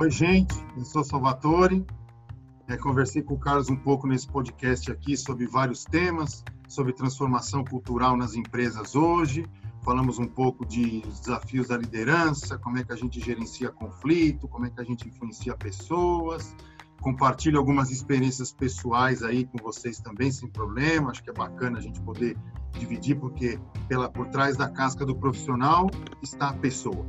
Oi, gente, eu sou Salvatore. É, conversei com o Carlos um pouco nesse podcast aqui sobre vários temas, sobre transformação cultural nas empresas hoje. Falamos um pouco de desafios da liderança, como é que a gente gerencia conflito, como é que a gente influencia pessoas. Compartilho algumas experiências pessoais aí com vocês também, sem problema. Acho que é bacana a gente poder dividir, porque pela, por trás da casca do profissional está a pessoa.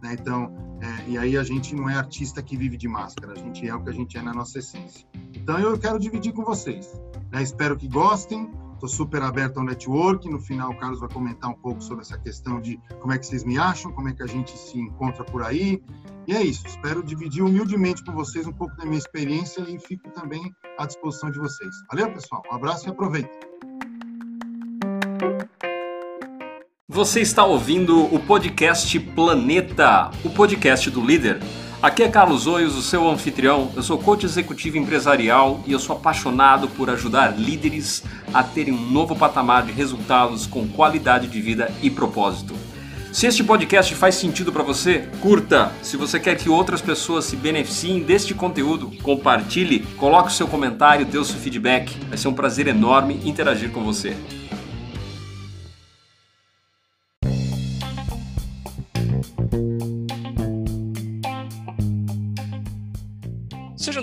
Né? Então, é, e aí a gente não é artista que vive de máscara, a gente é o que a gente é na nossa essência. Então eu quero dividir com vocês. Né? Espero que gostem. Estou super aberto ao network. No final, o Carlos vai comentar um pouco sobre essa questão de como é que vocês me acham, como é que a gente se encontra por aí. E é isso. Espero dividir humildemente com vocês um pouco da minha experiência e fico também à disposição de vocês. Valeu, pessoal. Um abraço e aproveitem. Você está ouvindo o podcast Planeta, o podcast do líder. Aqui é Carlos Oios, o seu anfitrião. Eu sou coach executivo empresarial e eu sou apaixonado por ajudar líderes a terem um novo patamar de resultados com qualidade de vida e propósito. Se este podcast faz sentido para você, curta. Se você quer que outras pessoas se beneficiem deste conteúdo, compartilhe, coloque o seu comentário, dê o seu feedback. Vai ser um prazer enorme interagir com você.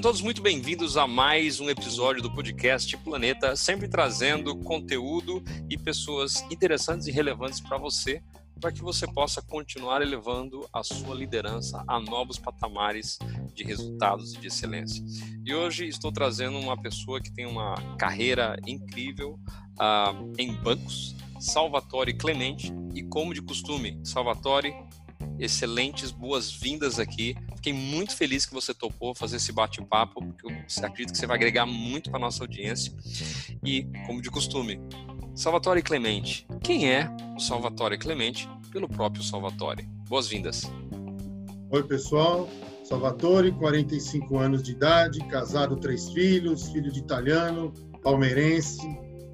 Todos muito bem-vindos a mais um episódio do podcast Planeta, sempre trazendo conteúdo e pessoas interessantes e relevantes para você, para que você possa continuar elevando a sua liderança a novos patamares de resultados e de excelência. E hoje estou trazendo uma pessoa que tem uma carreira incrível uh, em bancos, Salvatore Clemente, e como de costume, Salvatore, excelentes boas-vindas aqui. Fiquei muito feliz que você topou fazer esse bate-papo, porque eu acredito que você vai agregar muito para nossa audiência. E, como de costume, Salvatore Clemente. Quem é o Salvatore Clemente? Pelo próprio Salvatore. Boas-vindas. Oi, pessoal. Salvatore, 45 anos de idade, casado, três filhos, filho de italiano, palmeirense,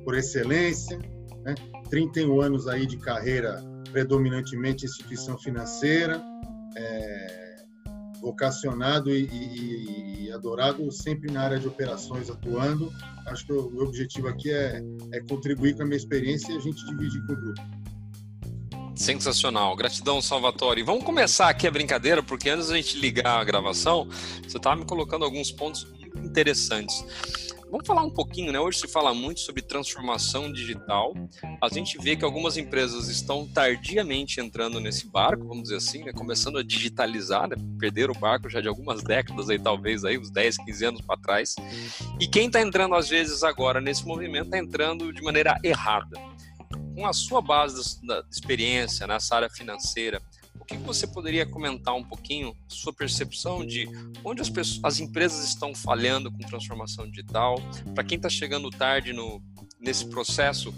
por excelência, né? 31 anos aí de carreira predominantemente instituição financeira, é, vocacionado e, e, e, adorado sempre na área de operações atuando. Acho que o, o objetivo aqui é, é contribuir com a minha experiência e a gente dividir com o grupo. Sensacional. Gratidão, Salvatore. Vamos começar aqui a brincadeira, porque antes da gente ligar a gravação, você estava me colocando alguns pontos interessantes. Vamos falar um pouquinho, né? Hoje se fala muito sobre transformação digital. A gente vê que algumas empresas estão tardiamente entrando nesse barco, vamos dizer assim, né? começando a digitalizar, né? perderam o barco já de algumas décadas aí, talvez aí uns 10, 15 anos para trás. E quem está entrando às vezes agora nesse movimento está entrando de maneira errada. Com a sua base da experiência nessa área financeira, que você poderia comentar um pouquinho sua percepção de onde as, pessoas, as empresas estão falhando com transformação digital? Para quem está chegando tarde no, nesse processo,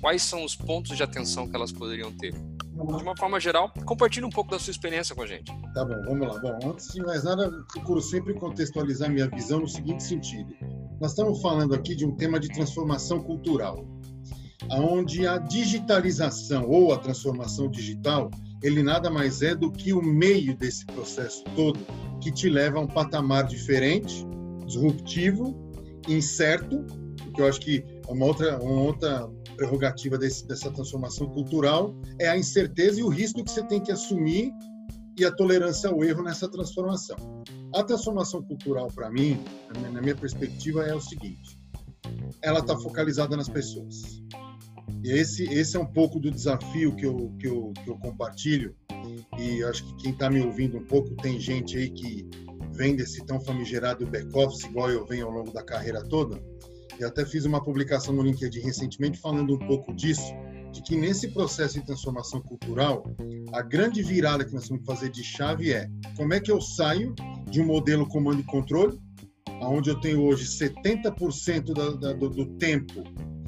quais são os pontos de atenção que elas poderiam ter? De uma forma geral, compartilhe um pouco da sua experiência com a gente. Tá bom, vamos lá. Bom, antes de mais nada, procuro sempre contextualizar minha visão no seguinte sentido. Nós estamos falando aqui de um tema de transformação cultural, onde a digitalização ou a transformação digital ele nada mais é do que o meio desse processo todo que te leva a um patamar diferente, disruptivo, incerto, porque eu acho que uma outra, uma outra prerrogativa desse, dessa transformação cultural é a incerteza e o risco que você tem que assumir e a tolerância ao erro nessa transformação. A transformação cultural, para mim, na minha perspectiva, é o seguinte: ela está focalizada nas pessoas. Esse, esse é um pouco do desafio que eu, que eu, que eu compartilho. E acho que quem está me ouvindo um pouco, tem gente aí que vem desse tão famigerado back-office, igual eu venho ao longo da carreira toda. Eu até fiz uma publicação no LinkedIn recentemente falando um pouco disso, de que nesse processo de transformação cultural, a grande virada que nós que fazer de chave é como é que eu saio de um modelo comando e controle, onde eu tenho hoje 70% da, da, do, do tempo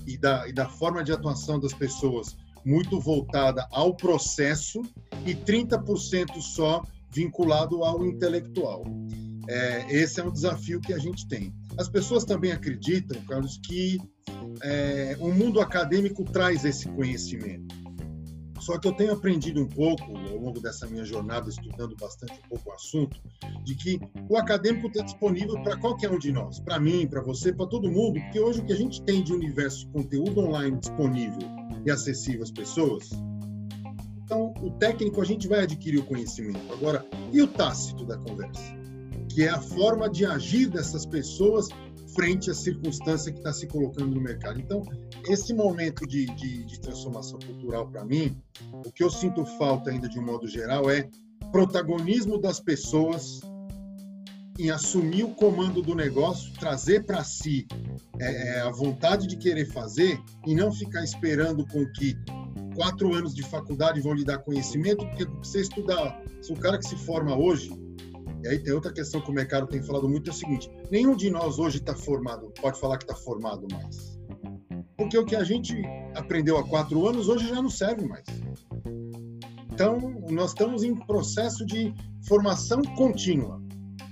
e da, e da forma de atuação das pessoas muito voltada ao processo e 30% só vinculado ao intelectual. É, esse é um desafio que a gente tem. As pessoas também acreditam, Carlos, que é, o mundo acadêmico traz esse conhecimento. Só que eu tenho aprendido um pouco, ao longo dessa minha jornada, estudando bastante um pouco o assunto, de que o acadêmico está disponível para qualquer um de nós, para mim, para você, para todo mundo, porque hoje o que a gente tem de universo de conteúdo online disponível e acessível às pessoas, então o técnico a gente vai adquirir o conhecimento. Agora, e o tácito da conversa? Que é a forma de agir dessas pessoas frente à circunstância que está se colocando no mercado. Então, esse momento de, de, de transformação cultural, para mim, o que eu sinto falta ainda de um modo geral é protagonismo das pessoas em assumir o comando do negócio, trazer para si é, é, a vontade de querer fazer e não ficar esperando com que quatro anos de faculdade vão lhe dar conhecimento, porque você estudar, se o cara que se forma hoje, e aí tem outra questão que o mercado tem falado muito, é o seguinte, nenhum de nós hoje está formado, pode falar que está formado mais. Porque o que a gente aprendeu há quatro anos, hoje já não serve mais. Então, nós estamos em processo de formação contínua.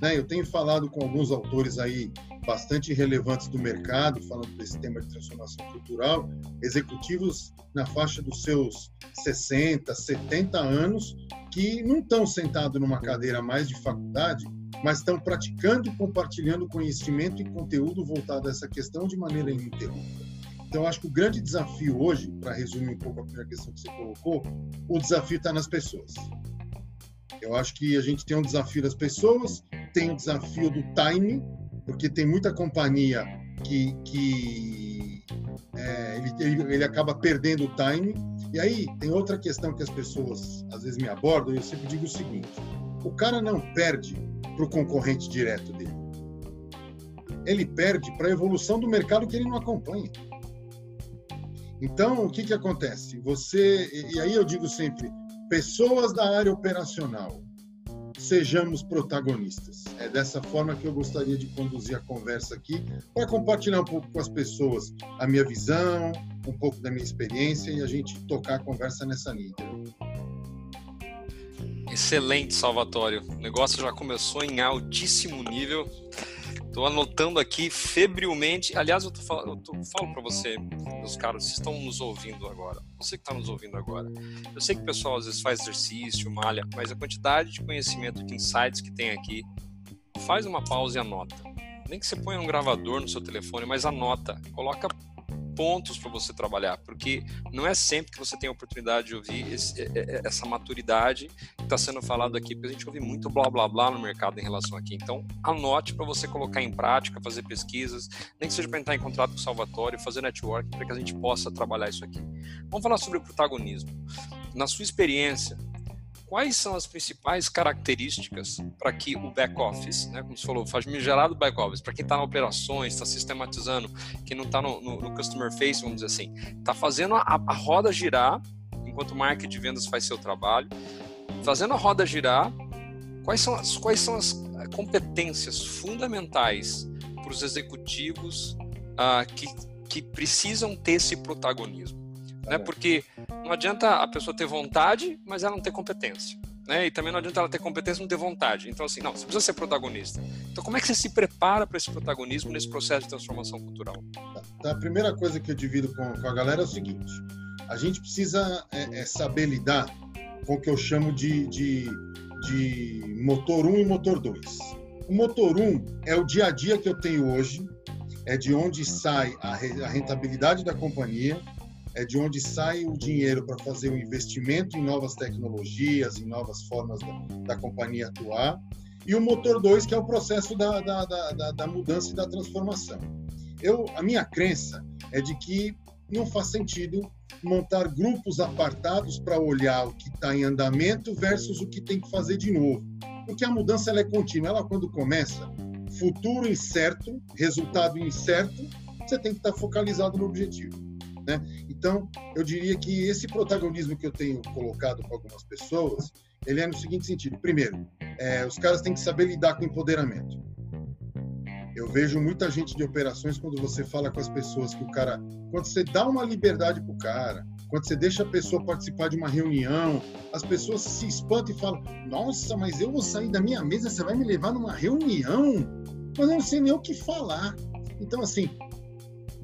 Né? Eu tenho falado com alguns autores aí bastante relevantes do mercado, falando desse tema de transformação cultural, executivos na faixa dos seus 60, 70 anos, que não estão sentados numa cadeira mais de faculdade, mas estão praticando e compartilhando conhecimento e conteúdo voltado a essa questão de maneira ininterrupta. Então, acho que o grande desafio hoje, para resumir um pouco a primeira questão que você colocou, o desafio está nas pessoas. Eu acho que a gente tem um desafio das pessoas, tem o desafio do time, porque tem muita companhia que, que é, ele, ele, ele, acaba perdendo o time. E aí tem outra questão que as pessoas às vezes me abordam, e eu sempre digo o seguinte: o cara não perde para o concorrente direto dele. Ele perde para a evolução do mercado que ele não acompanha. Então, o que, que acontece? Você, e aí eu digo sempre, pessoas da área operacional, sejamos protagonistas. É dessa forma que eu gostaria de conduzir a conversa aqui, para compartilhar um pouco com as pessoas a minha visão, um pouco da minha experiência e a gente tocar a conversa nessa linha. Excelente, Salvatório. O negócio já começou em altíssimo nível. Estou anotando aqui febrilmente. Aliás, eu, tô, eu tô, falo para você, meus caros, vocês estão nos ouvindo agora. Você que está nos ouvindo agora. Eu sei que o pessoal às vezes faz exercício, malha, mas a quantidade de conhecimento, de insights que tem aqui, faz uma pausa e anota. Nem que você ponha um gravador no seu telefone, mas anota. Coloca pontos para você trabalhar, porque não é sempre que você tem a oportunidade de ouvir esse, é, é, é, essa maturidade que está sendo falado aqui, porque a gente ouve muito blá blá blá no mercado em relação aqui. Então, anote para você colocar em prática, fazer pesquisas, nem que seja para entrar em contrato com o Salvatore, fazer network, para que a gente possa trabalhar isso aqui. Vamos falar sobre o protagonismo. Na sua experiência, quais são as principais características para que o back-office, né, como você falou, faz gerado back office, para quem está na operações, está sistematizando, quem não está no, no, no, customer face, vamos dizer assim, está fazendo a, a, roda girar, enquanto o marketing de vendas faz seu trabalho, fazendo a roda girar, quais são as, quais são as eh, competências fundamentais para os executivos uh, que, que precisam ter esse protagonismo? Né? Porque não adianta a pessoa ter vontade, mas ela não ter competência. Né? E também não adianta ela ter competência e não ter vontade. Então, assim, não, você precisa ser protagonista. Então, como é que você se prepara para esse protagonismo nesse processo de transformação cultural? Tá, a primeira coisa que eu divido com, a galera é o seguinte: a gente precisa é, é saber lidar com o que eu chamo de, de, de motor 1 e motor 2. O motor 1 é o dia a dia que eu tenho hoje, é de onde sai a rentabilidade da companhia, é de onde sai o dinheiro para fazer o investimento em novas tecnologias, em novas formas da, da companhia atuar, e o motor 2, que é o processo da, da, da, da, mudança e da transformação. Eu, a minha crença é de que não faz sentido montar grupos apartados para olhar o que está em andamento versus o que tem que fazer de novo. Porque a mudança ela é contínua. Ela, quando começa, futuro incerto, resultado incerto, você tem que estar tá focalizado no objetivo. Né? Então, eu diria que esse protagonismo que eu tenho colocado com algumas pessoas, ele é no seguinte sentido: primeiro, é, os caras têm que saber lidar com empoderamento. Eu vejo muita gente de operações quando você fala com as pessoas que o cara, quando você dá uma liberdade pro cara, quando você deixa a pessoa participar de uma reunião, as pessoas se espantam e falam: Nossa, mas eu vou sair da minha mesa, você vai me levar numa reunião? Eu não sei nem o que falar. Então, assim,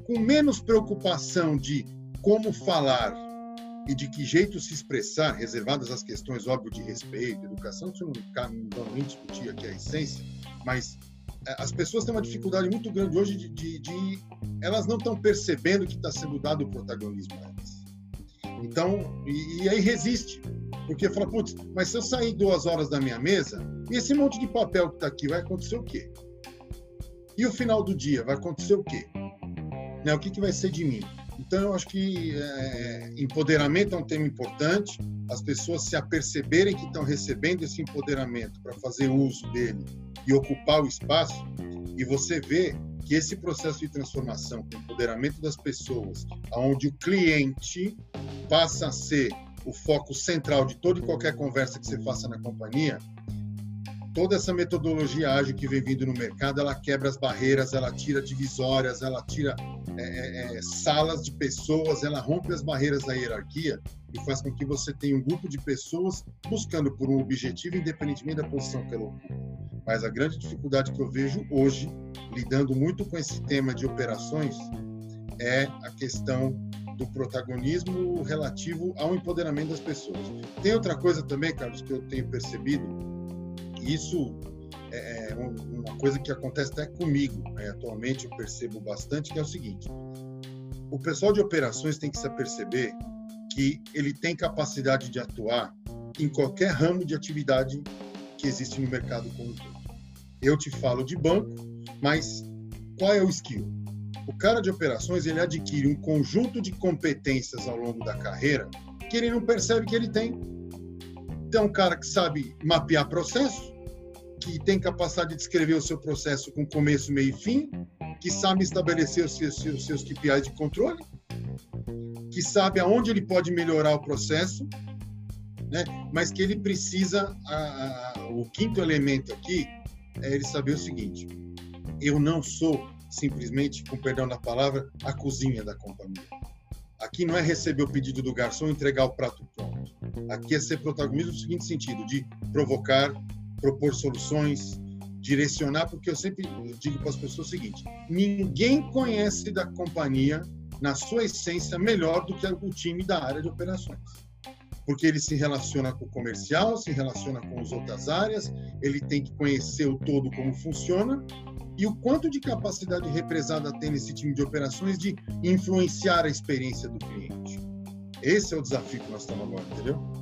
com menos preocupação de como falar e de que jeito se expressar, reservadas as questões, óbvio, de respeito, educação, eu não vou nem discutir aqui a essência, mas é, as pessoas têm uma dificuldade muito grande hoje de, de, de elas não estão percebendo que está sendo dado o protagonismo a elas. Então, e, e aí resiste, porque fala, putz, mas se eu sair duas horas da minha mesa, e esse monte de papel que está aqui, vai acontecer o quê? E o final do dia, vai acontecer o quê? Né, o que, que vai ser de mim? Então, eu acho que é, empoderamento é um tema importante, as pessoas se aperceberem que estão recebendo esse empoderamento para fazer uso dele e ocupar o espaço, e você vê que esse processo de transformação, com empoderamento das pessoas, onde o cliente passa a ser o foco central de toda e qualquer conversa que você faça na companhia, toda essa metodologia ágil que vem vindo no mercado, ela quebra as barreiras, ela tira divisórias, ela tira é, é, é, salas de pessoas, ela rompe as barreiras da hierarquia e faz com que você tenha um grupo de pessoas buscando por um objetivo, independentemente da posição que ela ocupa. Mas a grande dificuldade que eu vejo hoje, lidando muito com esse tema de operações, é a questão do protagonismo relativo ao empoderamento das pessoas. Tem outra coisa também, Carlos, que eu tenho percebido, isso é, é uma coisa que acontece até comigo, né? atualmente eu percebo bastante, que é o seguinte: o pessoal de operações tem que se aperceber que ele tem capacidade de atuar em qualquer ramo de atividade que existe no mercado como um todo. Eu te falo de banco, mas qual é o skill? O cara de operações ele adquire um conjunto de competências ao longo da carreira que ele não percebe que ele tem. Então, um cara que sabe mapear processo, que tem capacidade de descrever o seu processo com começo, meio e fim, que sabe estabelecer os seus, os seus KPIs de controle, que sabe aonde ele pode melhorar o processo, né? mas que ele precisa, a, a, o quinto elemento aqui, é ele saber o seguinte, eu não sou simplesmente, com perdão da palavra, a cozinha da companhia. Aqui não é receber o pedido do garçom e entregar o prato pronto. Aqui é ser protagonista no seguinte sentido, de provocar, propor soluções, direcionar, porque eu sempre digo para as pessoas o seguinte: ninguém conhece da companhia, na sua essência, melhor do que o time da área de operações. Porque ele se relaciona com o comercial, se relaciona com as outras áreas, ele tem que conhecer o todo como funciona e o quanto de capacidade represada tem nesse time de operações de influenciar a experiência do cliente. Esse é o desafio que nós estamos agora, entendeu?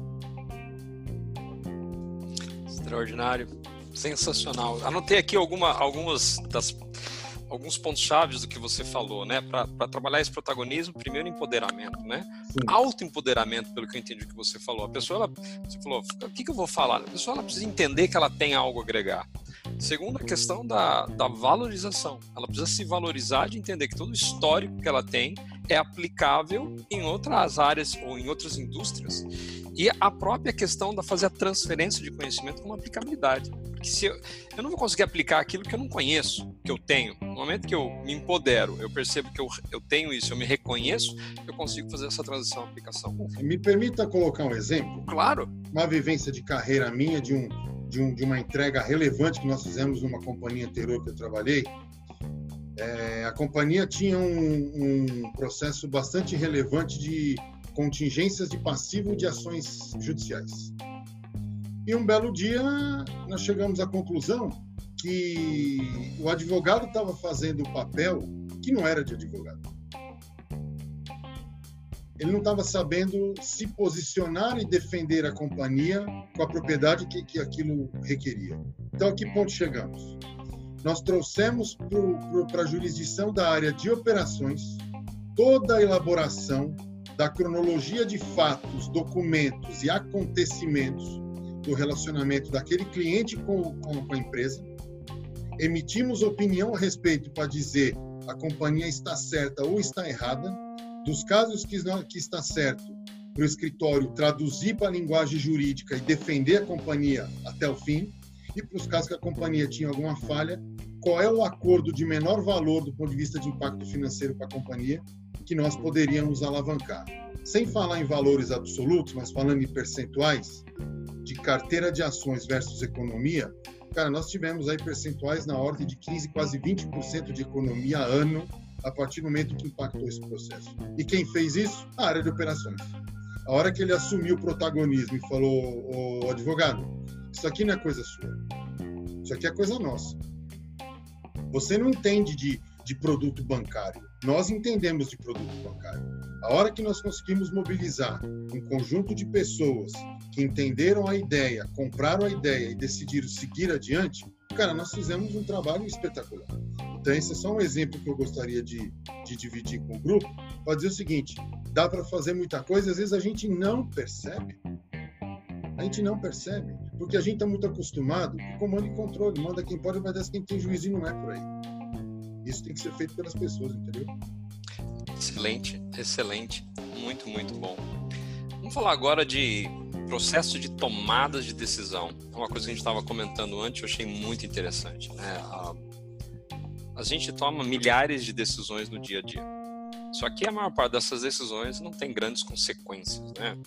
Extraordinário. Sensacional. Anotei aqui alguma, algumas das alguns pontos chaves do que você falou, né? Para trabalhar esse protagonismo, primeiro empoderamento, né? Autoempoderamento, pelo que eu entendi que você falou. A pessoa, ela, você falou, o que, que eu vou falar? A pessoa ela precisa entender que ela tem algo a agregar. Segundo, a questão da, da valorização. Ela precisa se valorizar de entender que todo o histórico que ela tem é aplicável em outras áreas ou em outras indústrias e a própria questão da fazer a transferência de conhecimento com aplicabilidade. Porque se eu, eu não vou conseguir aplicar aquilo que eu não conheço, que eu tenho. No momento que eu me empodero, eu percebo que eu, eu tenho isso, eu me reconheço, eu consigo fazer essa transição aplicação. Me permita colocar um exemplo? Claro. Uma vivência de carreira minha, de, um, de, um, de uma entrega relevante que nós fizemos numa companhia anterior que eu trabalhei. É, a companhia tinha um, um processo bastante relevante de contingências de passivo de ações judiciais. E um belo dia nós chegamos à conclusão que o advogado estava fazendo o papel que não era de advogado. Ele não estava sabendo se posicionar e defender a companhia com a propriedade que, que aquilo requeria. Então, a que ponto chegamos? Nós trouxemos para a jurisdição da área de operações toda a elaboração da cronologia de fatos, documentos e acontecimentos do relacionamento daquele cliente com, com a empresa, emitimos opinião a respeito para dizer a companhia está certa ou está errada, dos casos que, que está certo, para o escritório traduzir para a linguagem jurídica e defender a companhia até o fim, e para os casos que a companhia tinha alguma falha, qual é o acordo de menor valor do ponto de vista de impacto financeiro para a companhia que nós poderíamos alavancar. Sem falar em valores absolutos, mas falando em percentuais de carteira de ações versus economia, cara, nós tivemos aí percentuais na ordem de 15, quase 20% de economia ano a partir do momento que impactou esse processo. E quem fez isso? A área de operações. A hora que ele assumiu o protagonismo e falou, o advogado, isso aqui não é coisa sua. Isso aqui é coisa nossa. Você não entende de, de produto bancário. Nós entendemos de produto bancário. A hora que nós conseguimos mobilizar um conjunto de pessoas que entenderam a ideia, compraram a ideia e decidiram seguir adiante, cara, nós fizemos um trabalho espetacular. Então, esse é só um exemplo que eu gostaria de, de dividir com o grupo, para dizer o seguinte: dá para fazer muita coisa, às vezes a gente não percebe. A gente não percebe, porque a gente está muito acostumado com comando e controle. Manda quem pode, obedece quem tem juízo e não é por aí. Isso tem que ser feito pelas pessoas, entendeu? Excelente, excelente. Muito, muito bom. Vamos falar agora de processo de tomada de decisão. Uma coisa que a gente estava comentando antes, eu achei muito interessante. Né? A, a gente toma milhares de decisões no dia a dia. Só que a maior parte dessas decisões não tem grandes consequências, né?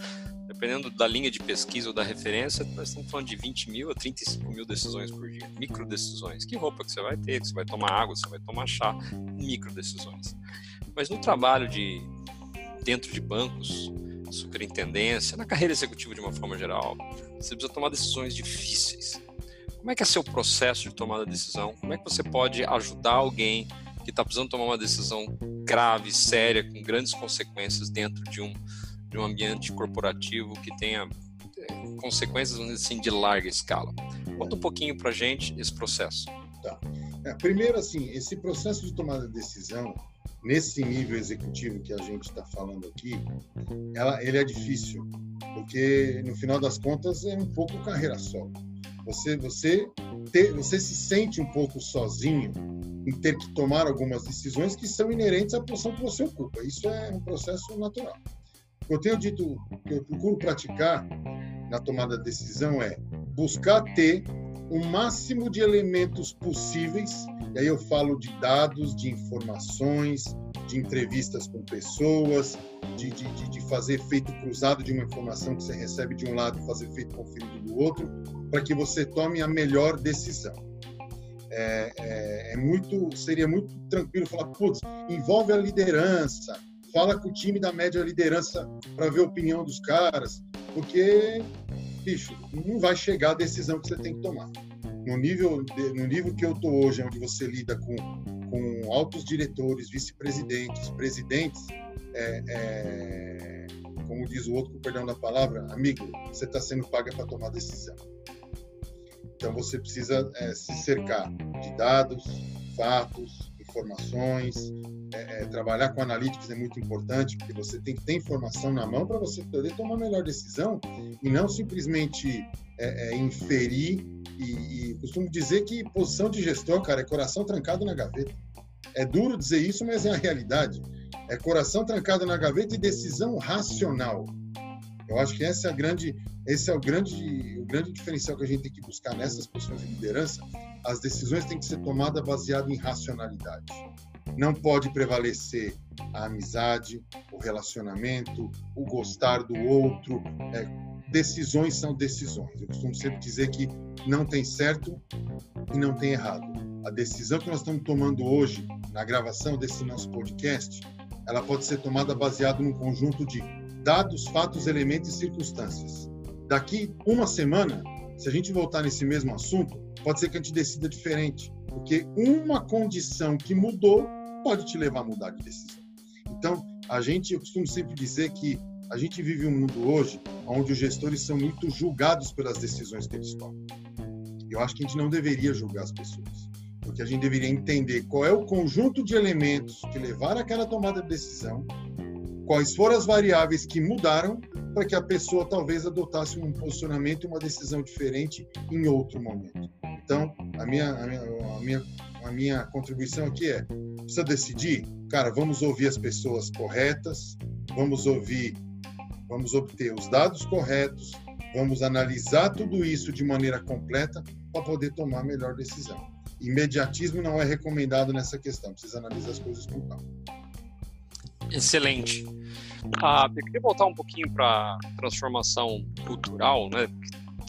Dependendo da linha de pesquisa ou da referência, nós estamos falando de 20 mil a 35 mil decisões por dia. Micro decisões. Que roupa que você vai ter, que você vai tomar água, você vai tomar chá. Micro decisões. Mas no trabalho de dentro de bancos, superintendência, na carreira executiva de uma forma geral, você precisa tomar decisões difíceis. Como é que é seu processo de tomada de decisão? Como é que você pode ajudar alguém que está precisando tomar uma decisão grave, séria, com grandes consequências dentro de um, de um ambiente corporativo que tenha é, consequências assim, de larga escala? Conta um pouquinho para gente esse processo. Tá. É, primeiro, assim, esse processo de tomada de decisão, nesse nível executivo que a gente está falando aqui, ela, ele é difícil, porque no final das contas é um pouco carreira solo. Você, você, você se sente um pouco sozinho em ter que tomar algumas decisões que são inerentes à posição que você ocupa. Isso é um processo natural. O que eu tenho dito, que eu procuro praticar na tomada de decisão é buscar ter o máximo de elementos possíveis, e aí eu falo de dados, de informações, de entrevistas com pessoas, de, de, de fazer efeito cruzado de uma informação que você recebe de um lado e fazer efeito conferido do outro, para que você tome a melhor decisão. É, é, é, muito, seria muito tranquilo falar, putz, envolve a liderança, fala com o time da média liderança para ver a opinião dos caras, porque bicho, não vai chegar a decisão que você tem que tomar. No nível, no nível que eu estou hoje, onde você lida com, com altos diretores, vice-presidentes, presidentes, é, é, como diz o outro, com perdão da palavra, amigo, você está sendo pago para tomar decisão. Então você precisa é, se cercar de dados, fatos, informações. É, é, trabalhar com analytics é muito importante, porque você tem que ter informação na mão para você poder tomar a melhor decisão e não simplesmente é, é, inferir. E, e costumo dizer que posição de gestor, cara, é coração trancado na gaveta. É duro dizer isso, mas é a realidade. É coração trancado na gaveta e decisão racional. Eu acho que essa é a grande, esse é o grande, o grande diferencial que a gente tem que buscar nessas posições de liderança. As decisões têm que ser tomadas baseado em racionalidade. Não pode prevalecer a amizade, o relacionamento, o gostar do outro. É, decisões são decisões. Eu costumo sempre dizer que não tem certo e não tem errado. A decisão que nós estamos tomando hoje na gravação desse nosso podcast, ela pode ser tomada baseado num conjunto de dados, fatos, elementos e circunstâncias. Daqui uma semana, se a gente voltar nesse mesmo assunto, pode ser que a gente decida diferente, porque uma condição que mudou pode te levar a mudar de decisão. Então, a gente, eu costumo sempre dizer que a gente vive um mundo hoje onde os gestores são muito julgados pelas decisões que eles tomam. Eu acho que a gente não deveria julgar as pessoas, porque a gente deveria entender qual é o conjunto de elementos que levaram àquela tomada de decisão quais foram as variáveis que mudaram para que a pessoa talvez adotasse um posicionamento, uma decisão diferente em outro momento. Então, a minha, a minha, a minha, a minha contribuição aqui é: precisa decidir? Cara, vamos ouvir as pessoas corretas, vamos ouvir, vamos obter os dados corretos, vamos analisar tudo isso de maneira completa para poder tomar a melhor decisão. Imediatismo não é recomendado nessa questão, precisa analisar as coisas com calma. Excelente. Ah, eu queria voltar um pouquinho para transformação cultural, né?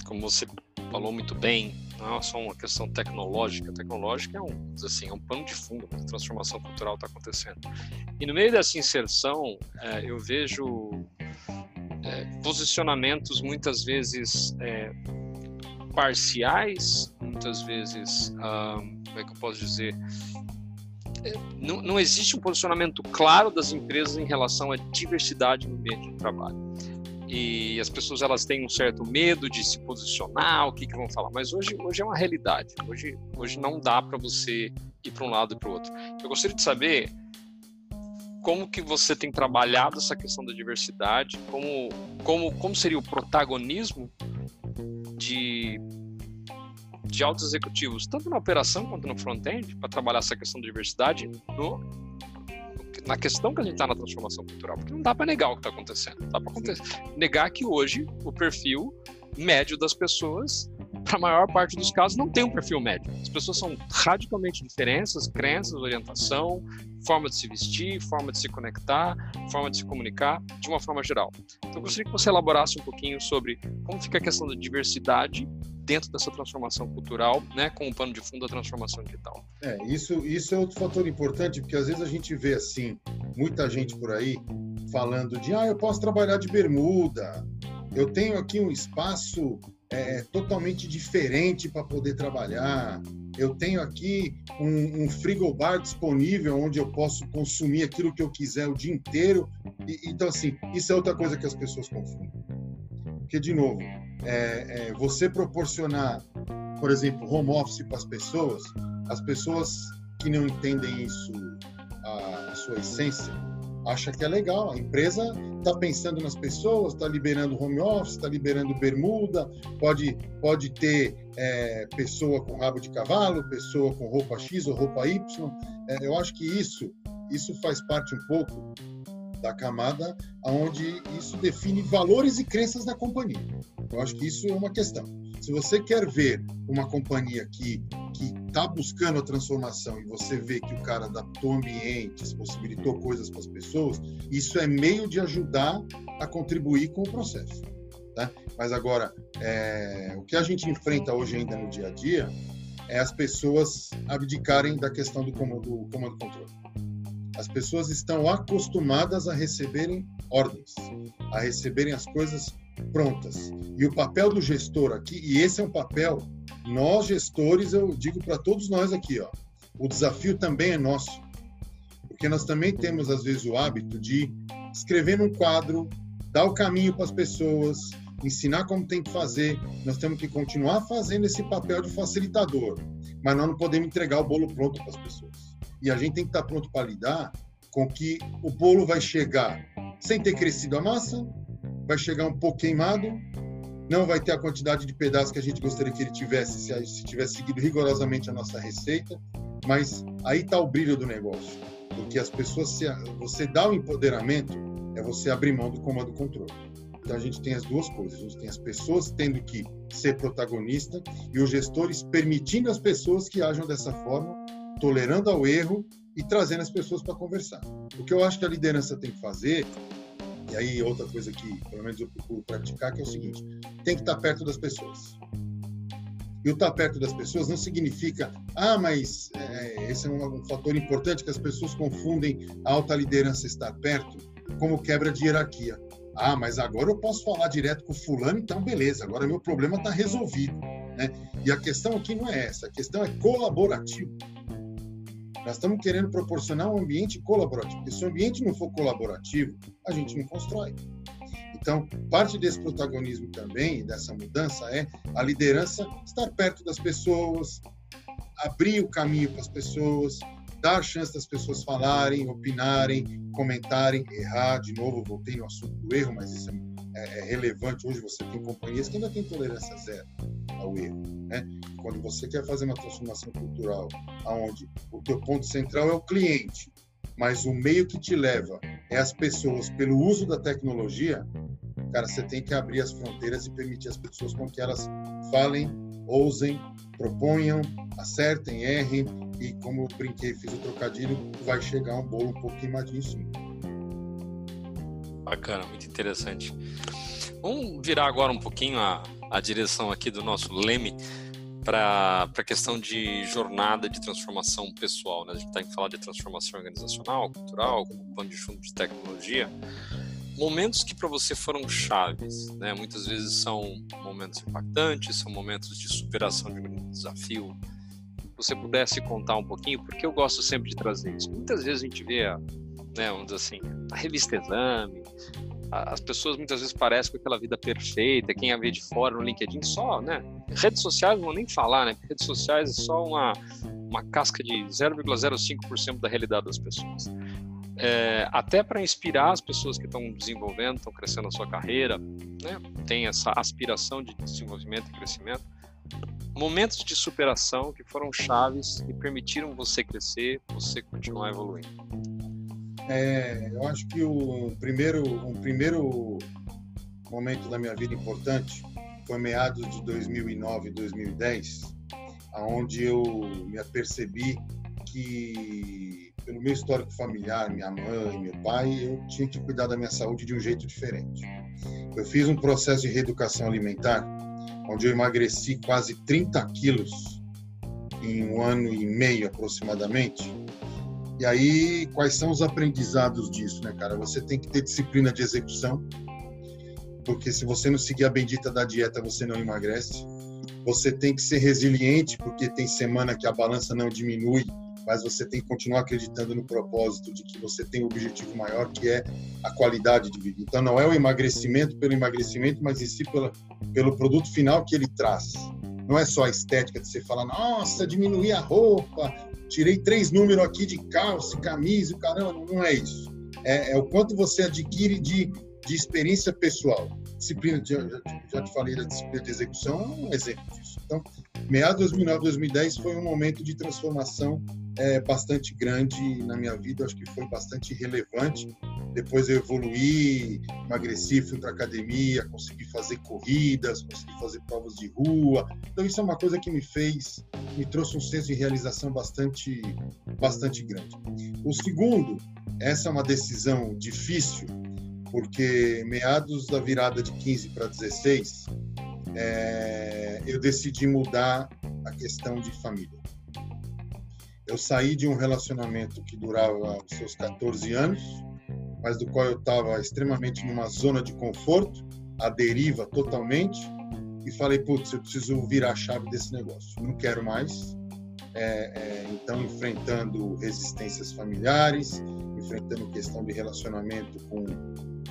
Como você falou muito bem, não é só uma questão tecnológica. Tecnológica é um, assim, é um pano de fundo, a transformação cultural está acontecendo. E no meio dessa inserção, é, eu vejo é, posicionamentos muitas vezes é, parciais, muitas vezes, como é que eu posso dizer? Não, não existe um posicionamento claro das empresas em relação à diversidade no ambiente de trabalho. E as pessoas elas têm um certo medo de se posicionar, o que, que vão falar. Mas hoje, hoje é uma realidade. Hoje, hoje não dá para você ir para um lado e para o outro. Eu gostaria de saber como que você tem trabalhado essa questão da diversidade, como, como, como seria o protagonismo de, de altos executivos, tanto na operação quanto no front-end, para trabalhar essa questão da diversidade no, na questão que a gente está na transformação cultural, porque não dá para negar o que está acontecendo, não dá para negar que hoje o perfil médio das pessoas para a maior parte dos casos, não tem um perfil médio. As pessoas são radicalmente diferentes, crenças, orientação, forma de se vestir, forma de se conectar, forma de se comunicar, de uma forma geral. Então, eu gostaria que você elaborasse um pouquinho sobre como fica a questão da diversidade dentro dessa transformação cultural, né, com o pano de fundo da transformação digital. É, isso, isso é outro fator importante, porque às vezes a gente vê assim, muita gente por aí falando de, ah, eu posso trabalhar de bermuda, eu tenho aqui um espaço é, é, totalmente diferente para poder trabalhar. Eu tenho aqui um, um frigobar disponível onde eu posso consumir aquilo que eu quiser o dia inteiro. E, então, assim, isso é outra coisa que as pessoas confundem. Porque, de novo, é, é, você proporcionar, por exemplo, home office para as pessoas, as pessoas que não entendem isso, a, a sua essência, acha que é legal. A empresa está pensando nas pessoas, está liberando home office, está liberando bermuda, pode, pode ter é, pessoa com rabo de cavalo, pessoa com roupa X ou roupa Y. É, eu acho que isso, isso faz parte um pouco da camada onde isso define valores e crenças da companhia. Eu acho que isso é uma questão. Se você quer ver uma companhia que que está buscando a transformação e você vê que o cara adaptou ambientes, possibilitou coisas para as pessoas, isso é meio de ajudar a contribuir com o processo. Tá? Mas agora, é, o que a gente enfrenta hoje ainda no dia a dia é as pessoas abdicarem da questão do comando, do comando controle. As pessoas estão acostumadas a receberem ordens, a receberem as coisas prontas. E o papel do gestor aqui, e esse é um papel, nós gestores, eu digo para todos nós aqui, ó, o desafio também é nosso. Porque nós também temos, às vezes, o hábito de escrever num quadro, dar o caminho para as pessoas, ensinar como tem que fazer. Nós temos que continuar fazendo esse papel de facilitador, mas nós não podemos entregar o bolo pronto para as pessoas. E a gente tem que estar pronto para lidar com que o bolo vai chegar sem ter crescido a massa, vai chegar um pouco queimado, não vai ter a quantidade de pedaços que a gente gostaria que ele tivesse se, se tivesse seguido rigorosamente a nossa receita, mas aí está o brilho do negócio, porque as pessoas, se, você dá o empoderamento, é você abrir mão do comando controle. Então a gente tem as duas coisas, a gente tem as pessoas tendo que ser protagonista e os gestores permitindo as pessoas que ajam dessa forma, tolerando ao erro e trazendo as pessoas para conversar. O que eu acho que a liderança tem que fazer e aí, outra coisa que, pelo menos, eu procuro praticar, que é o seguinte: tem que estar perto das pessoas. E o estar perto das pessoas não significa, ah, mas é, esse é um, um, fator importante que as pessoas confundem a alta liderança estar perto como quebra de hierarquia. Ah, mas agora eu posso falar direto com fulano, então beleza, agora meu problema está resolvido. Né? E a questão aqui não é essa, a questão é colaborativo. Nós estamos querendo proporcionar um ambiente colaborativo, porque se o ambiente não for colaborativo, a gente não constrói. Então, parte desse protagonismo também, dessa mudança, é a liderança estar perto das pessoas, abrir o caminho para as pessoas, dar chance das pessoas falarem, opinarem, comentarem, errar. De novo, voltei no assunto do erro, mas isso é, é relevante. Hoje você tem companhias que ainda têm tolerância zero ao erro. Né? Quando você quer fazer uma transformação cultural, aonde o teu ponto central é o cliente, mas o meio que te leva é as pessoas pelo uso da tecnologia, cara, você tem que abrir as fronteiras e permitir as pessoas com que elas falem, ousem, proponham, acertem, errem e como eu brinquei, fiz o trocadilho, vai chegar um bolo um pouco queimadinho. Bacana, muito interessante. Vamos virar agora um pouquinho a, a direção aqui do nosso leme para a questão de jornada de transformação pessoal. Né? A gente tem que falar de transformação organizacional, cultural, com pano de fundo de tecnologia. momentos que para você foram chaves, né? Muitas vezes são momentos impactantes, são momentos de superação de um desafio. Se você pudesse contar um pouquinho, porque eu gosto sempre de trazer isso. Muitas vezes a gente vê, né, vamos dizer assim, a revista Exame, as pessoas muitas vezes parecem com aquela vida perfeita, quem a vê de fora no LinkedIn só, né? Redes sociais não vou nem falar, né? Redes sociais é só uma, uma casca de 0,05% da realidade das pessoas é, até para inspirar as pessoas que estão desenvolvendo, estão crescendo a sua carreira, né? tem essa aspiração de desenvolvimento e crescimento. Momentos de superação que foram chaves e permitiram você crescer, você continuar evoluindo. É, eu acho que o primeiro, um primeiro momento da minha vida importante foi meados de 2009, 2010, aonde eu me apercebi que pelo meu histórico familiar, minha mãe, meu pai, eu tinha que cuidar da minha saúde de um jeito diferente. Eu fiz um processo de reeducação alimentar, onde eu emagreci quase 30 quilos em um ano e meio aproximadamente. E aí, quais são os aprendizados disso, né, cara? Você tem que ter disciplina de execução, porque se você não seguir a bendita da dieta, você não emagrece. Você tem que ser resiliente, porque tem semana que a balança não diminui mas você tem que continuar acreditando no propósito de que você tem um objetivo maior, que é a qualidade de vida. Então, não é o emagrecimento pelo emagrecimento, mas em si pela, pelo produto final que ele traz. Não é só a estética de você falar, nossa, diminuí a roupa, tirei três números aqui de calça, camisa, caramba, não é isso. É, é o quanto você adquire de, de experiência pessoal. Disciplina, de, já, já te falei da disciplina de execução, é um exemplo disso. Então, meados de 2009, 2010 foi um momento de transformação é, bastante grande na minha vida, acho que foi bastante relevante. Depois eu evoluí, emagreci, fui para academia, consegui fazer corridas, consegui fazer provas de rua. Então isso é uma coisa que me fez, me trouxe um senso de realização bastante, bastante grande. O segundo, essa é uma decisão difícil, porque meados da virada de 15 para 16, é, eu decidi mudar a questão de família. Eu saí de um relacionamento que durava os seus 14 anos, mas do qual eu estava extremamente numa zona de conforto, à deriva totalmente, e falei, putz, eu preciso virar a chave desse negócio. Não quero mais. É, é, então, enfrentando resistências familiares, enfrentando questão de relacionamento com,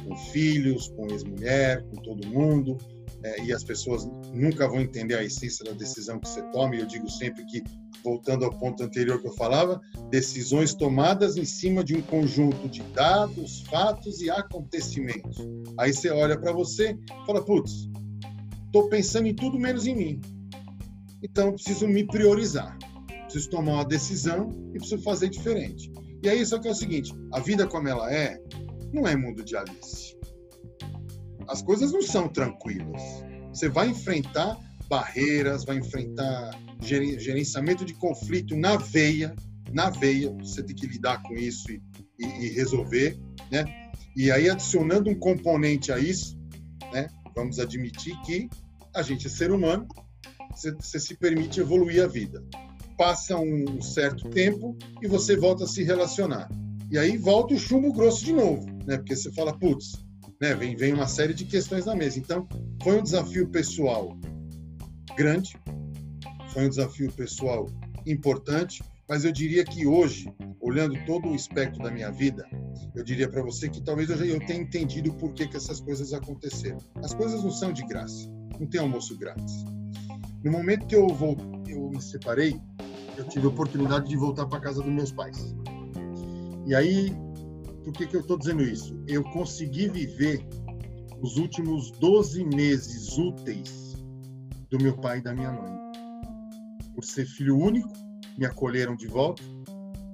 com filhos, com ex-mulher, com todo mundo, é, e as pessoas nunca vão entender a essência da decisão que você toma, e eu digo sempre que voltando ao ponto anterior que eu falava, decisões tomadas em cima de um conjunto de dados, fatos e acontecimentos. Aí você olha para você e fala, putz, estou pensando em tudo menos em mim. Então preciso me priorizar. Preciso tomar uma decisão e preciso fazer diferente. E aí só que é o seguinte, a vida como ela é, não é mundo de Alice. As coisas não são tranquilas. Você vai enfrentar barreiras, vai enfrentar gerenciamento de conflito na veia, na veia, você tem que lidar com isso e, e, e resolver, né? E aí adicionando um componente a isso, né? Vamos admitir que a gente é ser humano, você, você se permite evoluir a vida. Passa um certo tempo e você volta a se relacionar. E aí volta o chumbo grosso de novo, né? Porque você fala, putz, né? Vem, vem uma série de questões na mesa. Então, foi um desafio pessoal grande, foi um desafio pessoal importante, mas eu diria que hoje, olhando todo o espectro da minha vida, eu diria para você que talvez eu, já, eu tenha entendido por que, que essas coisas aconteceram. As coisas não são de graça, não tem almoço grátis. No momento que eu, vou, eu me separei, eu tive a oportunidade de voltar para casa dos meus pais. E aí, por que, que eu estou dizendo isso? Eu consegui viver os últimos 12 meses úteis do meu pai e da minha mãe. Por ser filho único, me acolheram de volta,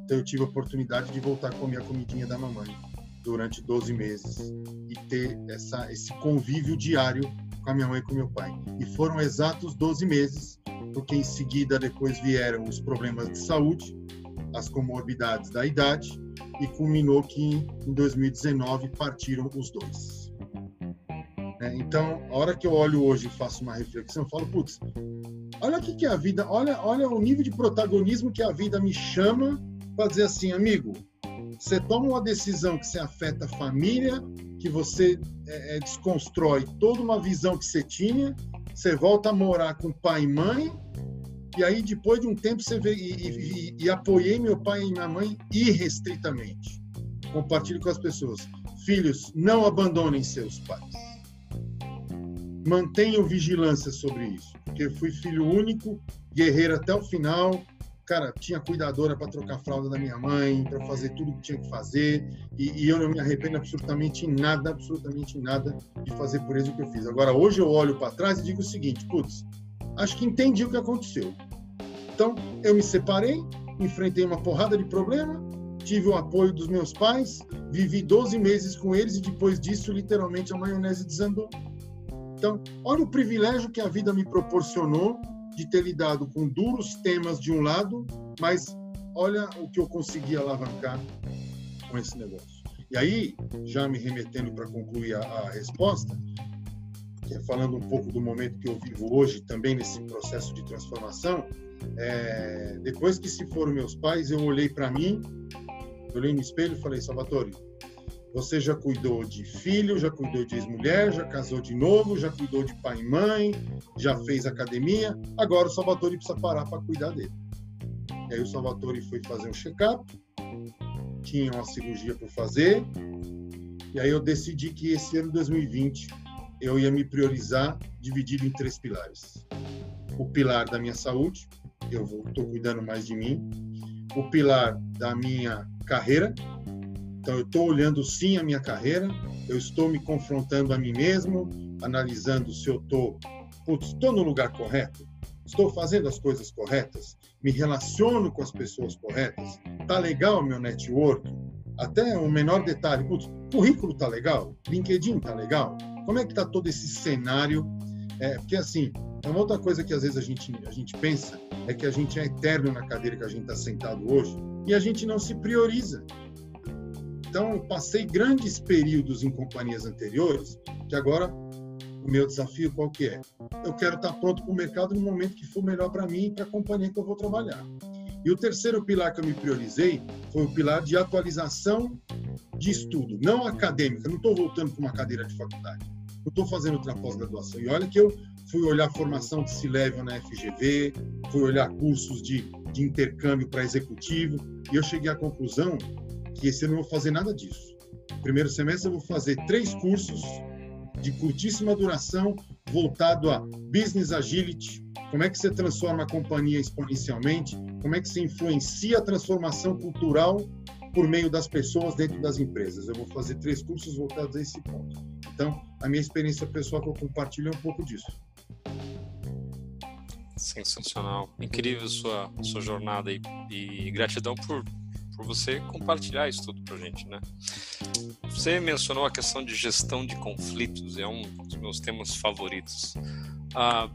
então eu tive a oportunidade de voltar com a minha comidinha da mamãe durante 12 meses e ter essa, esse convívio diário com a minha mãe e com meu pai. E foram exatos 12 meses, porque em seguida depois vieram os problemas de saúde, as comorbidades da idade e culminou que em 2019 partiram os dois. Né? Então, a hora que eu olho hoje e faço uma reflexão, eu falo, putz, olha o que, que é a vida, olha, olha o nível de protagonismo que a vida me chama para dizer assim, amigo, você toma uma decisão que se afeta a família, que você é, é, desconstrói toda uma visão que você tinha, você volta a morar com pai e mãe, e aí depois de um tempo você vê e, e, e apoiei meu pai e minha mãe irrestritamente. Compartilhe com as pessoas. Filhos, não abandonem seus pais. Mantenham vigilância sobre isso, porque eu fui filho único, guerreiro até o final, cara, tinha cuidadora para trocar fralda da minha mãe, para fazer tudo que tinha que fazer, e, e, eu não me arrependo absolutamente em nada, absolutamente em nada de fazer por eles o que eu fiz. Agora, hoje eu olho para trás e digo o seguinte, putz, acho que entendi o que aconteceu. Então, eu me separei, enfrentei uma porrada de problema, tive o apoio dos meus pais, vivi 12 meses com eles e depois disso, literalmente, a maionese desandou. Então, olha o privilégio que a vida me proporcionou de ter lidado com duros temas de um lado, mas olha o que eu consegui alavancar com esse negócio. E aí, já me remetendo para concluir a, a resposta, é falando um pouco do momento que eu vivo hoje, também nesse processo de transformação, é, depois que se foram meus pais, eu olhei para mim, olhei no espelho e falei, Salvatore, você já cuidou de filho, já cuidou de ex-mulher, já casou de novo, já cuidou de pai e mãe, já fez academia. Agora o Salvatore precisa parar para cuidar dele. E aí o Salvatore foi fazer um check-up, tinha uma cirurgia para fazer, e aí eu decidi que esse ano 2020 eu ia me priorizar dividido em três pilares. O pilar da minha saúde, eu estou cuidando mais de mim. O pilar da minha carreira, então, eu estou olhando sim a minha carreira, eu estou me confrontando a mim mesmo, analisando se eu estou, estou no lugar correto, estou fazendo as coisas corretas, me relaciono com as pessoas corretas, tá legal o meu network, até o menor detalhe, putz, currículo tá legal, LinkedIn tá legal, como é que tá todo esse cenário? É, porque assim, é uma outra coisa que às vezes a gente, a gente pensa é que a gente é eterno na cadeira que a gente está sentado hoje e a gente não se prioriza. Então, passei grandes períodos em companhias anteriores, que agora o meu desafio qual que é? Eu quero estar pronto para o mercado no momento que for melhor para mim e para a companhia que eu vou trabalhar. E o terceiro pilar que eu me priorizei foi o pilar de atualização de estudo, não acadêmica. Não estou voltando para uma cadeira de faculdade. Não estou fazendo outra pós-graduação. E olha que eu fui olhar formação de C-Level na FGV, fui olhar cursos de, de intercâmbio para executivo, e eu cheguei à conclusão que esse ano eu não vou fazer nada disso. Primeiro semestre eu vou fazer três cursos de curtíssima duração voltado a business agility, como é que você transforma a companhia exponencialmente, como é que se influencia a transformação cultural por meio das pessoas dentro das empresas. Eu vou fazer três cursos voltados a esse ponto. Então, a minha experiência pessoal que eu compartilho é um pouco disso. Sensacional, incrível sua sua jornada e, e gratidão por por você compartilhar isso tudo para a gente, né? Você mencionou a questão de gestão de conflitos, é um dos meus temas favoritos. Ah,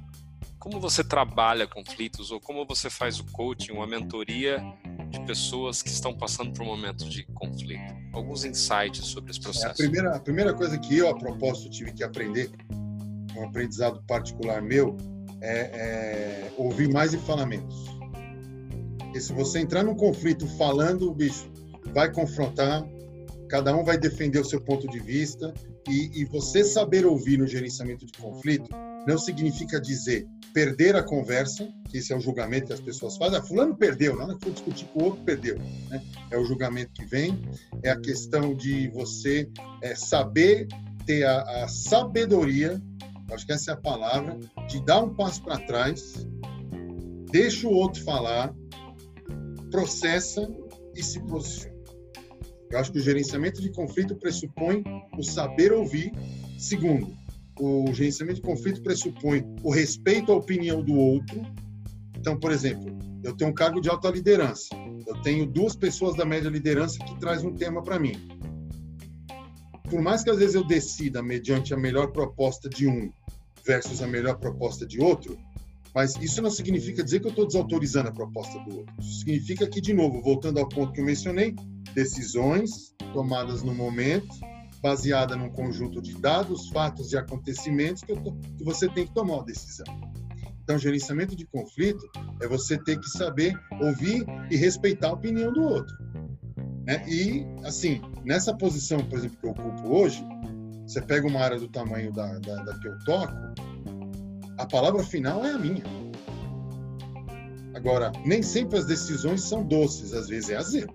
como você trabalha conflitos ou como você faz o coaching, uma mentoria de pessoas que estão passando por um momento de conflito? Alguns insights sobre esse processo. É a, primeira, a primeira coisa que eu, a propósito, tive que aprender, um aprendizado particular meu, é, é ouvir mais e falar menos. E se você entrar num conflito falando, o bicho vai confrontar, cada um vai defender o seu ponto de vista, e, e você saber ouvir no gerenciamento de conflito não significa dizer perder a conversa, que esse é o julgamento que as pessoas fazem. Ah, fulano perdeu, nada que for discutir com o outro, perdeu. Né? É o julgamento que vem, é a questão de você é, saber ter a, a sabedoria, acho que essa é a palavra, de dar um passo para trás, deixa o outro falar, processa e se posiciona. Eu acho que o gerenciamento de conflito pressupõe o saber ouvir. Segundo, o gerenciamento de conflito pressupõe o respeito à opinião do outro. Então, por exemplo, eu tenho um cargo de alta liderança. Eu tenho duas pessoas da média liderança que traz um tema para mim. Por mais que às vezes eu decida mediante a melhor proposta de um versus a melhor proposta de outro, mas isso não significa dizer que eu estou desautorizando a proposta do outro. Isso significa que, de novo, voltando ao ponto que eu mencionei, decisões tomadas no momento, baseada num conjunto de dados, fatos e acontecimentos que, tô, que você tem que tomar uma decisão. Então, gerenciamento de conflito é você ter que saber ouvir e respeitar a opinião do outro. Né? E, assim, nessa posição, por exemplo, que eu ocupo hoje, você pega uma área do tamanho da, da, da que eu toco, a palavra final é a minha. Agora, nem sempre as decisões são doces, às vezes é azedo.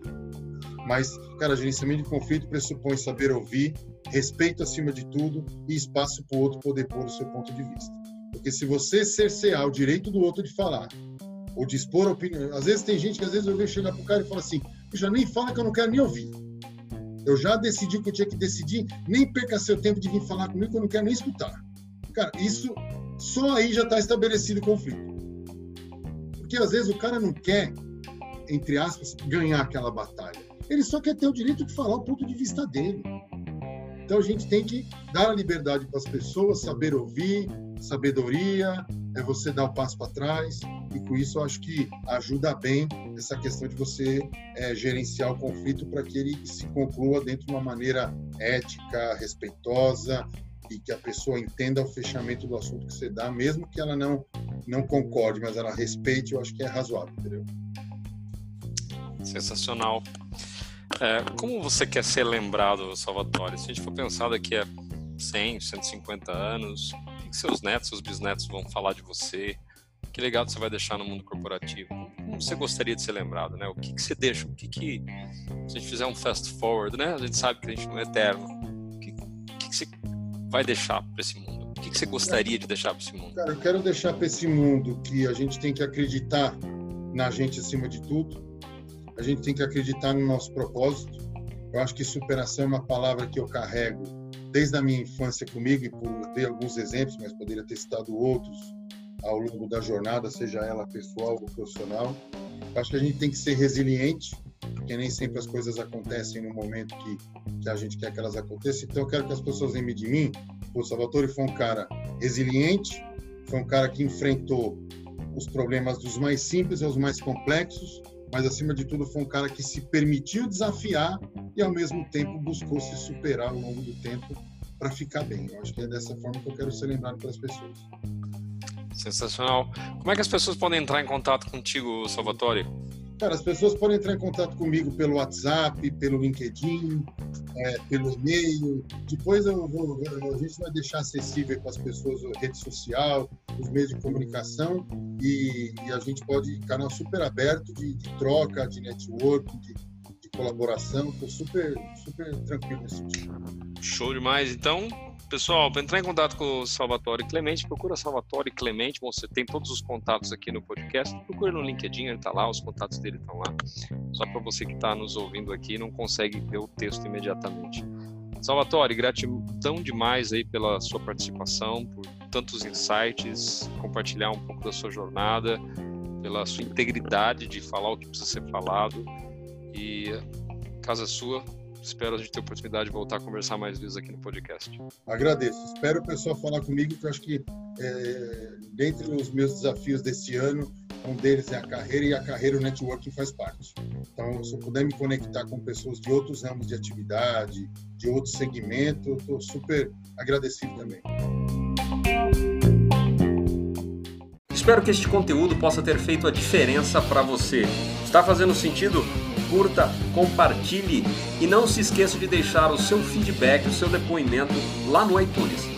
Mas, cara, gerenciamento de conflito pressupõe saber ouvir, respeito acima de tudo e espaço para o outro poder pôr o seu ponto de vista. Porque se você cercear o direito do outro de falar, ou de expor a opinião, às vezes tem gente que às vezes eu vejo chegar pro cara e fala assim, já nem fala que eu não quero nem ouvir. Eu já decidi o que eu tinha que decidir, nem perca seu tempo de vir falar comigo que eu não quero nem escutar. Cara, isso só aí já está estabelecido o conflito. Porque às vezes o cara não quer, entre aspas, ganhar aquela batalha. Ele só quer ter o direito de falar o ponto de vista dele. Então a gente tem que dar a liberdade para as pessoas, saber ouvir, sabedoria, é você dar o passo para trás, e com isso eu acho que ajuda bem essa questão de você é, gerenciar o conflito para que ele se conclua dentro de uma maneira ética, respeitosa e que a pessoa entenda o fechamento do assunto que você dá, mesmo que ela não não concorde, mas ela respeite, eu acho que é razoável, entendeu? Sensacional. É, como você quer ser lembrado, Salvatore? Se a gente for pensar daqui a 100, 150 anos, o que seus netos, seus bisnetos vão falar de você? Que legado você vai deixar no mundo corporativo? Como você gostaria de ser lembrado, né? O que, que você deixa? O que, que se a gente fizer um fast forward, né? A gente sabe que a gente não é eterno. O que, que, que você vai deixar para esse mundo? O que, que você gostaria de deixar para esse mundo? Cara, eu quero deixar para esse mundo que a gente tem que acreditar na gente acima de tudo. A gente tem que acreditar no nosso propósito. Eu acho que superação é uma palavra que eu carrego desde a minha infância comigo e por ter alguns exemplos, mas poderia ter citado outros ao longo da jornada, seja ela pessoal ou profissional. Eu acho que a gente tem que ser resiliente, porque nem sempre as coisas acontecem no momento que, que a gente quer que elas aconteçam. Então, eu quero que as pessoas lembrem de mim. O Salvatore foi um cara resiliente, foi um cara que enfrentou os problemas dos mais simples aos mais complexos, mas acima de tudo foi um cara que se permitiu desafiar e ao mesmo tempo buscou se superar ao longo do tempo para ficar bem. Eu acho que é dessa forma que eu quero ser lembrado pelas pessoas. Sensacional. Como é que as pessoas podem entrar em contato contigo, Salvatore? Cara, as pessoas podem entrar em contato comigo pelo WhatsApp, pelo LinkedIn, é, pelo e-mail. Depois eu vou, a gente vai deixar acessível para as pessoas a rede social, os meios de comunicação e, e a gente pode canal super aberto de, de troca, de network, de, de colaboração. Estou super, super tranquilo nesse sentido. Show demais. Então, Pessoal, para entrar em contato com o Salvatore Clemente, procura Salvatore Clemente. Você tem todos os contatos aqui no podcast. Procura no LinkedIn, ele está lá, os contatos dele estão lá. Só para você que está nos ouvindo aqui não consegue ver o texto imediatamente. Salvatore, gratidão demais aí pela sua participação, por tantos insights, compartilhar um pouco da sua jornada, pela sua integridade de falar o que precisa ser falado. E casa sua, espero a gente ter a oportunidade de voltar a conversar mais vezes aqui no podcast. Agradeço. Espero o pessoal falar comigo, que eu acho que é, dentre os meus desafios desse ano, um deles é a carreira e a carreira o networking faz parte. Então, se eu puder me conectar com pessoas de outros ramos de atividade, de outros segmentos, eu estou super agradecido também. Espero que este conteúdo possa ter feito a diferença para você. Está fazendo sentido? Curta, compartilhe e não se esqueça de deixar o seu feedback, o seu depoimento lá no iTunes.